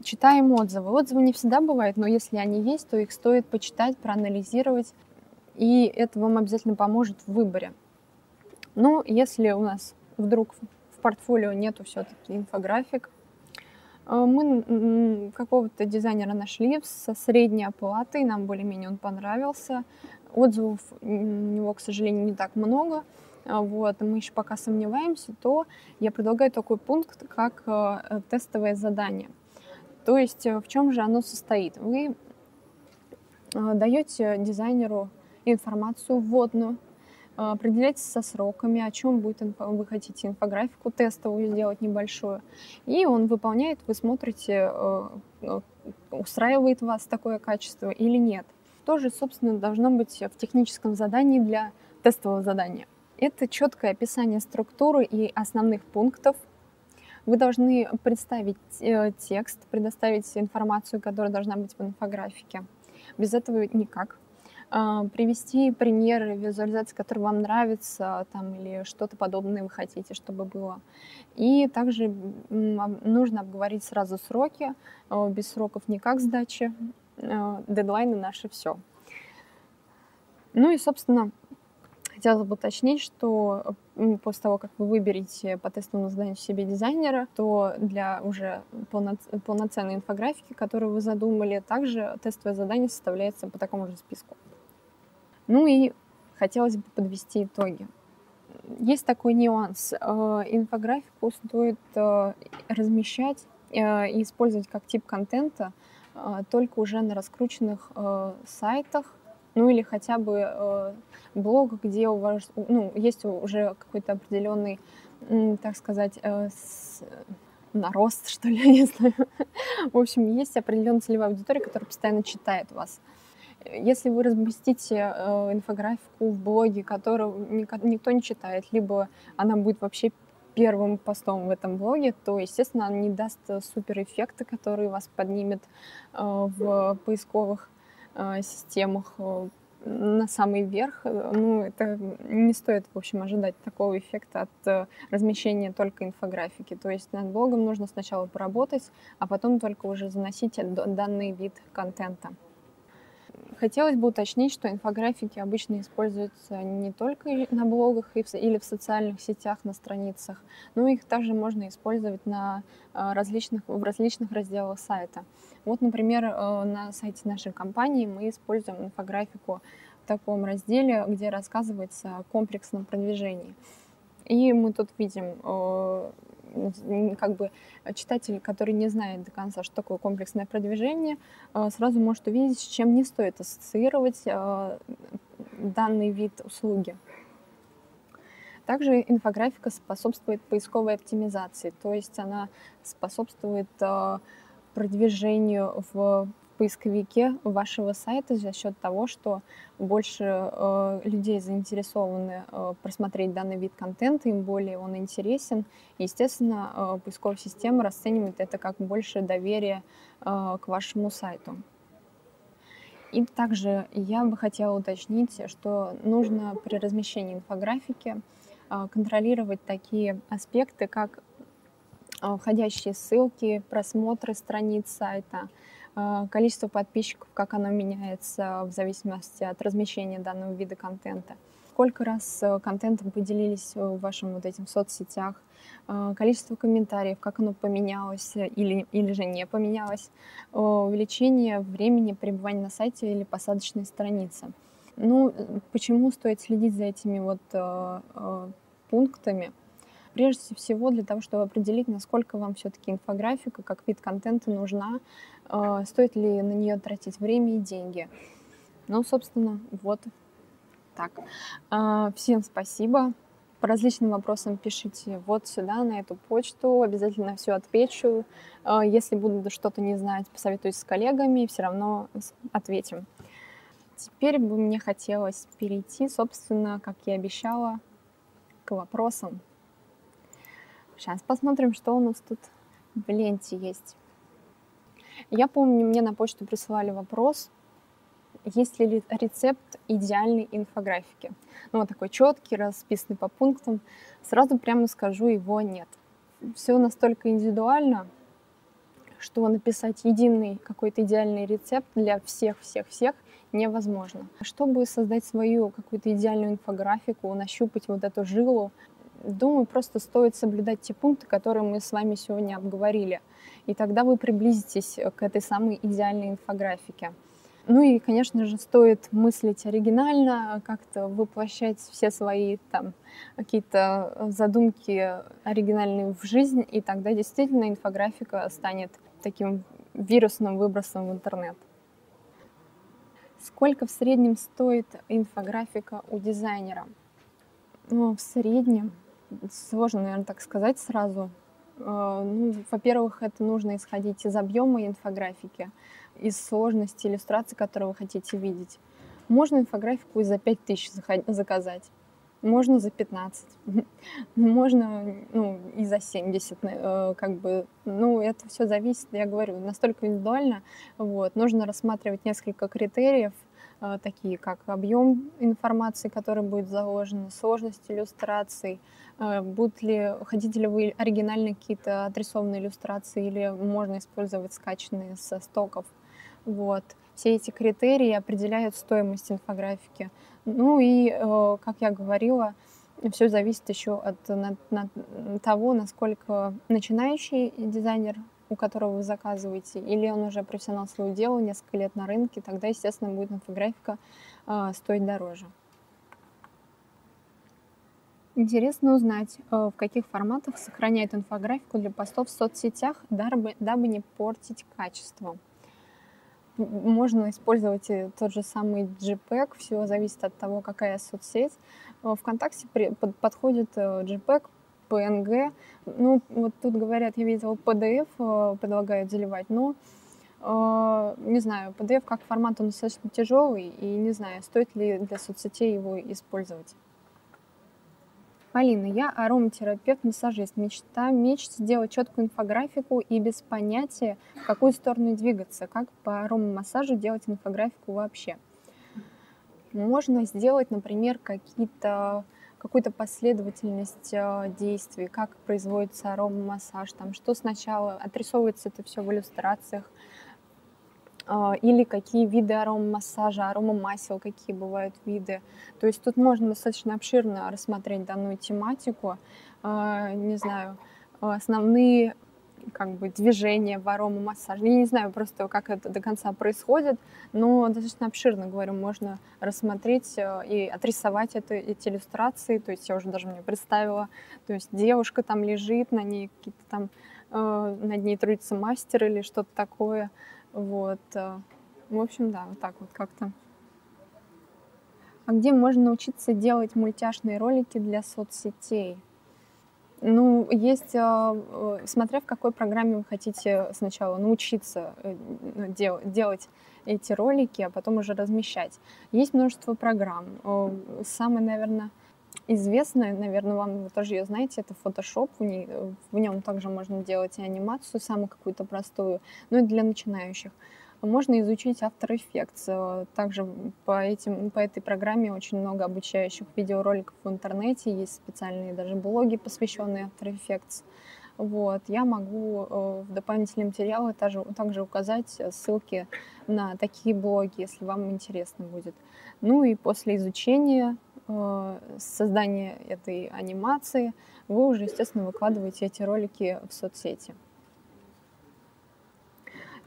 Читаем отзывы. Отзывы не всегда бывают, но если они есть, то их стоит почитать, проанализировать, и это вам обязательно поможет в выборе. Но если у нас вдруг в портфолио нету все-таки инфографик, э, мы какого-то дизайнера нашли со средней оплатой, нам более-менее он понравился. Отзывов у него, к сожалению, не так много, а, вот, мы еще пока сомневаемся, то я предлагаю такой пункт, как э, тестовое задание. То есть э, в чем же оно состоит? Вы э, даете дизайнеру информацию вводную, определяйтесь со сроками, о чем будет вы хотите инфографику тестовую сделать небольшую, и он выполняет, вы смотрите, устраивает вас такое качество или нет. Тоже, собственно, должно быть в техническом задании для тестового задания. Это четкое описание структуры и основных пунктов. Вы должны представить э, текст, предоставить информацию, которая должна быть в инфографике. Без этого никак. А, привести примеры визуализации, которые вам нравятся, там, или что-то подобное вы хотите, чтобы было. И также нужно обговорить сразу сроки. А, без сроков никак сдачи. А, дедлайны наши все. Ну и, собственно, Хотела бы уточнить, что после того, как вы выберете по тестовому заданию себе дизайнера, то для уже полно, полноценной инфографики, которую вы задумали, также тестовое задание составляется по такому же списку. Ну и хотелось бы подвести итоги. Есть такой нюанс. Э, инфографику стоит э, размещать э, и использовать как тип контента только уже на раскрученных сайтах, ну или хотя бы э, блог, где у вас ну, есть уже какой-то определенный, э, так сказать, э, нарост, *laughs* что ли, я не знаю. В общем, есть определенная целевая аудитория, которая постоянно читает вас. Если вы разместите э, инфографику в блоге, которую никто не читает, либо она будет вообще первым постом в этом блоге, то, естественно, она не даст супер эффекта, который вас поднимет э, в поисковых Э, системах э, на самый верх, э, ну, это не стоит, в общем, ожидать такого эффекта от размещения только инфографики. То есть над блогом нужно сначала поработать, а потом только уже заносить данный вид контента. Хотелось бы уточнить, что инфографики обычно используются не только на блогах или в социальных сетях, на страницах, но их также можно использовать на различных, в различных разделах сайта. Вот, например, э, на сайте нашей компании мы используем инфографику в таком разделе, где рассказывается о комплексном продвижении. И мы тут видим э, как бы читатель, который не знает до конца, что такое комплексное продвижение, сразу может увидеть, с чем не стоит ассоциировать данный вид услуги. Также инфографика способствует поисковой оптимизации, то есть она способствует продвижению в поисковике вашего сайта за счет того, что больше э, людей заинтересованы э, просмотреть данный вид контента, им более он интересен. естественно, э, поисковая система расценивает это как больше доверия э, к вашему сайту. И также я бы хотела уточнить, что нужно при размещении инфографики э, контролировать такие аспекты, как э, входящие ссылки, просмотры страниц сайта, количество подписчиков, как оно меняется в зависимости от размещения данного вида контента. Сколько раз э, контентом поделились в вашем вот этим соцсетях, количество комментариев, как оно поменялось или, или же не поменялось, увеличение времени пребывания на сайте или посадочной странице. Ну, почему стоит следить за этими вот э, э, пунктами? Прежде всего для того, чтобы определить, насколько вам все-таки инфографика как вид контента нужна, э, стоит ли на нее тратить время и деньги. Ну, собственно, вот так. Э, всем спасибо. По различным вопросам пишите вот сюда, на эту почту. Обязательно все отвечу. Э, если буду что-то не знать, посоветуюсь с коллегами, все равно ответим. Теперь бы мне хотелось перейти, собственно, как я обещала, к вопросам. Сейчас посмотрим, что у нас тут в ленте есть. Я помню, мне на почту присылали вопрос, есть ли рецепт идеальной инфографики. Ну, вот такой четкий, расписанный по пунктам. Сразу прямо скажу, его нет. Все настолько индивидуально, что написать единый какой-то идеальный рецепт для всех-всех-всех невозможно. Чтобы создать свою какую-то идеальную инфографику, нащупать вот эту жилу, Думаю, просто стоит соблюдать те пункты, которые мы с вами сегодня обговорили. И тогда вы приблизитесь к этой самой идеальной инфографике. Ну и, конечно же, стоит мыслить оригинально, как-то воплощать все свои там какие-то задумки оригинальные в жизнь, и тогда действительно инфографика станет таким вирусным выбросом в интернет. Сколько в среднем стоит инфографика у дизайнера? Ну, в среднем сложно, наверное, так сказать сразу. А, ну, во-первых, это нужно исходить из объема инфографики, из сложности иллюстрации, которую вы хотите видеть. Можно инфографику и за 5000 заказать, можно за 15, *laughs* можно ну, и за 70, э, как бы, ну, это все зависит, я говорю, настолько индивидуально, вот, нужно рассматривать несколько критериев, такие как объем информации, который будет заложен, сложность иллюстраций, а, будут ли, хотите ли вы оригинальные какие-то отрисованные иллюстрации или можно использовать скачанные со стоков. Вот. Все эти критерии определяют стоимость инфографики. Ну и, э, как я говорила, все зависит еще от на, на того, насколько начинающий дизайнер, у которого вы заказываете, или он уже профессионал своего дела, несколько лет на рынке, тогда, естественно, будет инфографика э, стоить дороже. Интересно узнать, э, в каких форматах сохраняет инфографику для постов в соцсетях, дабы, дабы не портить качество. Можно использовать тот же самый JPEG, все зависит от того, какая соцсеть. Э, Вконтакте подходит э, JPEG, PNG. Ну, вот тут говорят, я видела PDF, предлагают заливать, но не знаю, PDF как формат, он достаточно тяжелый, и не знаю, стоит ли для соцсетей его использовать. Полина, я ароматерапевт, массажист. Мечта, мечта сделать четкую инфографику и без понятия, в какую сторону двигаться. Как по аромамассажу делать инфографику вообще? Можно сделать, например, какие-то какую-то последовательность э, действий, как производится аромамассаж, там, что сначала отрисовывается это все в иллюстрациях, а, или какие виды аромамассажа, аромамасел, какие бывают виды. То есть тут можно достаточно обширно рассмотреть данную тематику. А, не знаю, основные как бы движение в аромамассаже. Я не знаю просто, как это до конца происходит, но достаточно обширно, говорю, можно рассмотреть э, и отрисовать это, эти иллюстрации. То есть я уже даже мне представила, то есть девушка там лежит, на ней какие-то там, э, над ней трудится мастер или что-то такое. Вот. Э. В общем, да, вот так вот как-то. А где можно научиться делать мультяшные ролики для соцсетей? Ну, есть, а, э, смотря в какой программе вы хотите сначала научиться э, ну, дел, делать эти ролики, а потом уже размещать. Есть множество программ. Самое, наверное, известная, наверное, вам вы тоже ее знаете, это Photoshop. В, ней, в нем также можно делать и анимацию, самую какую-то простую, ну и для начинающих можно изучить After Effects. Также по, этим, по этой программе очень много обучающих видеороликов в интернете, есть специальные даже блоги, посвященные After Effects. Вот. Я могу э, в дополнительные материалы также, также указать ссылки на такие блоги, если вам интересно будет. Ну и после изучения, э, создания этой анимации, вы уже, естественно, выкладываете эти ролики в соцсети.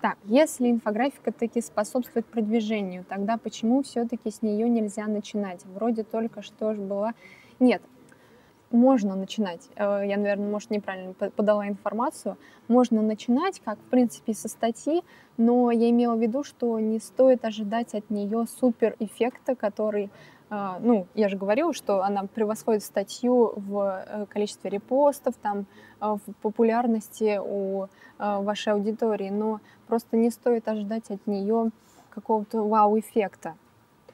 Так, если инфографика таки способствует продвижению, тогда почему все-таки с нее нельзя начинать? Вроде только что же была... Нет, можно начинать. Э, я, наверное, может, неправильно подала информацию. Можно начинать, как, в принципе, со статьи, но я имела в виду, что не стоит ожидать от нее супер эффекта, который ну, я же говорила, что она превосходит статью в э, количестве репостов, там, а, в популярности у а, вашей аудитории, но просто не стоит ожидать от нее какого-то вау-эффекта.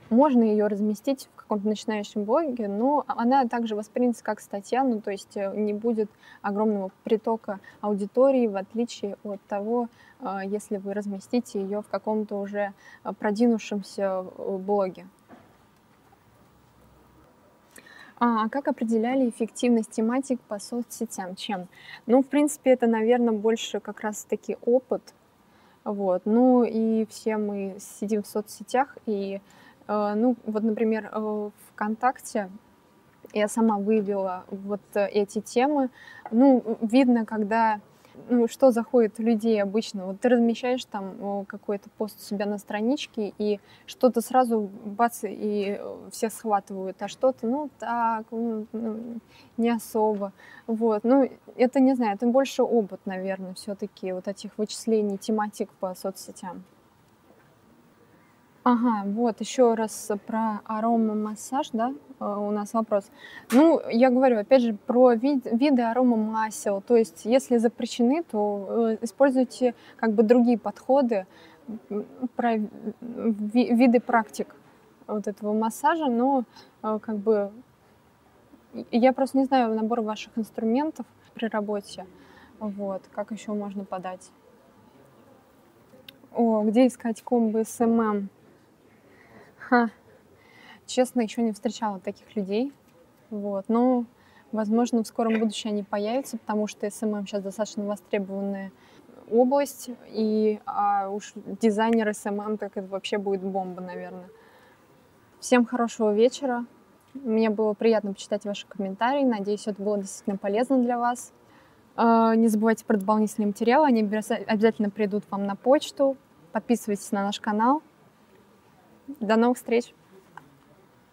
Можно ее разместить в каком-то начинающем блоге, но она также воспримется как статья, ну, то есть э, не будет огромного притока аудитории, в отличие от того, если вы разместите ее в каком-то уже продвинувшемся э, блоге. А как определяли эффективность тематик по соцсетям? Чем? Ну, в принципе, это, наверное, больше как раз-таки опыт. Вот. Ну и все мы сидим в соцсетях, и, э, ну, вот, например, э, ВКонтакте я сама выявила вот эти темы. Ну, видно, когда ну, что заходит у людей обычно? Вот ты размещаешь там какой-то пост у себя на страничке, и что-то сразу бац, и э, все схватывают, а что-то, ну, так, ну, ну, не особо. Вот, ну, это, не знаю, это больше опыт, наверное, все-таки вот этих вычислений тематик по соцсетям. Ага, вот еще раз про аромамассаж, да, э, у нас вопрос. Ну, я говорю, опять же, про вид, виды аромамасел. То есть, если запрещены, то э, используйте как бы другие подходы, про ви, виды практик вот этого массажа, но э, как бы я просто не знаю набор ваших инструментов при работе. Вот, как еще можно подать. О, где искать комбо СММ? Ха. Честно, еще не встречала таких людей. Вот. Но, возможно, в скором будущем они появятся, потому что СММ сейчас достаточно востребованная область, и а уж дизайнер СММ, так это вообще будет бомба, наверное. Всем хорошего вечера. Мне было приятно почитать ваши комментарии. Надеюсь, это было действительно полезно для вас. А, не забывайте про дополнительные материалы. Они обязательно придут вам на почту. Подписывайтесь на наш канал. До новых встреч!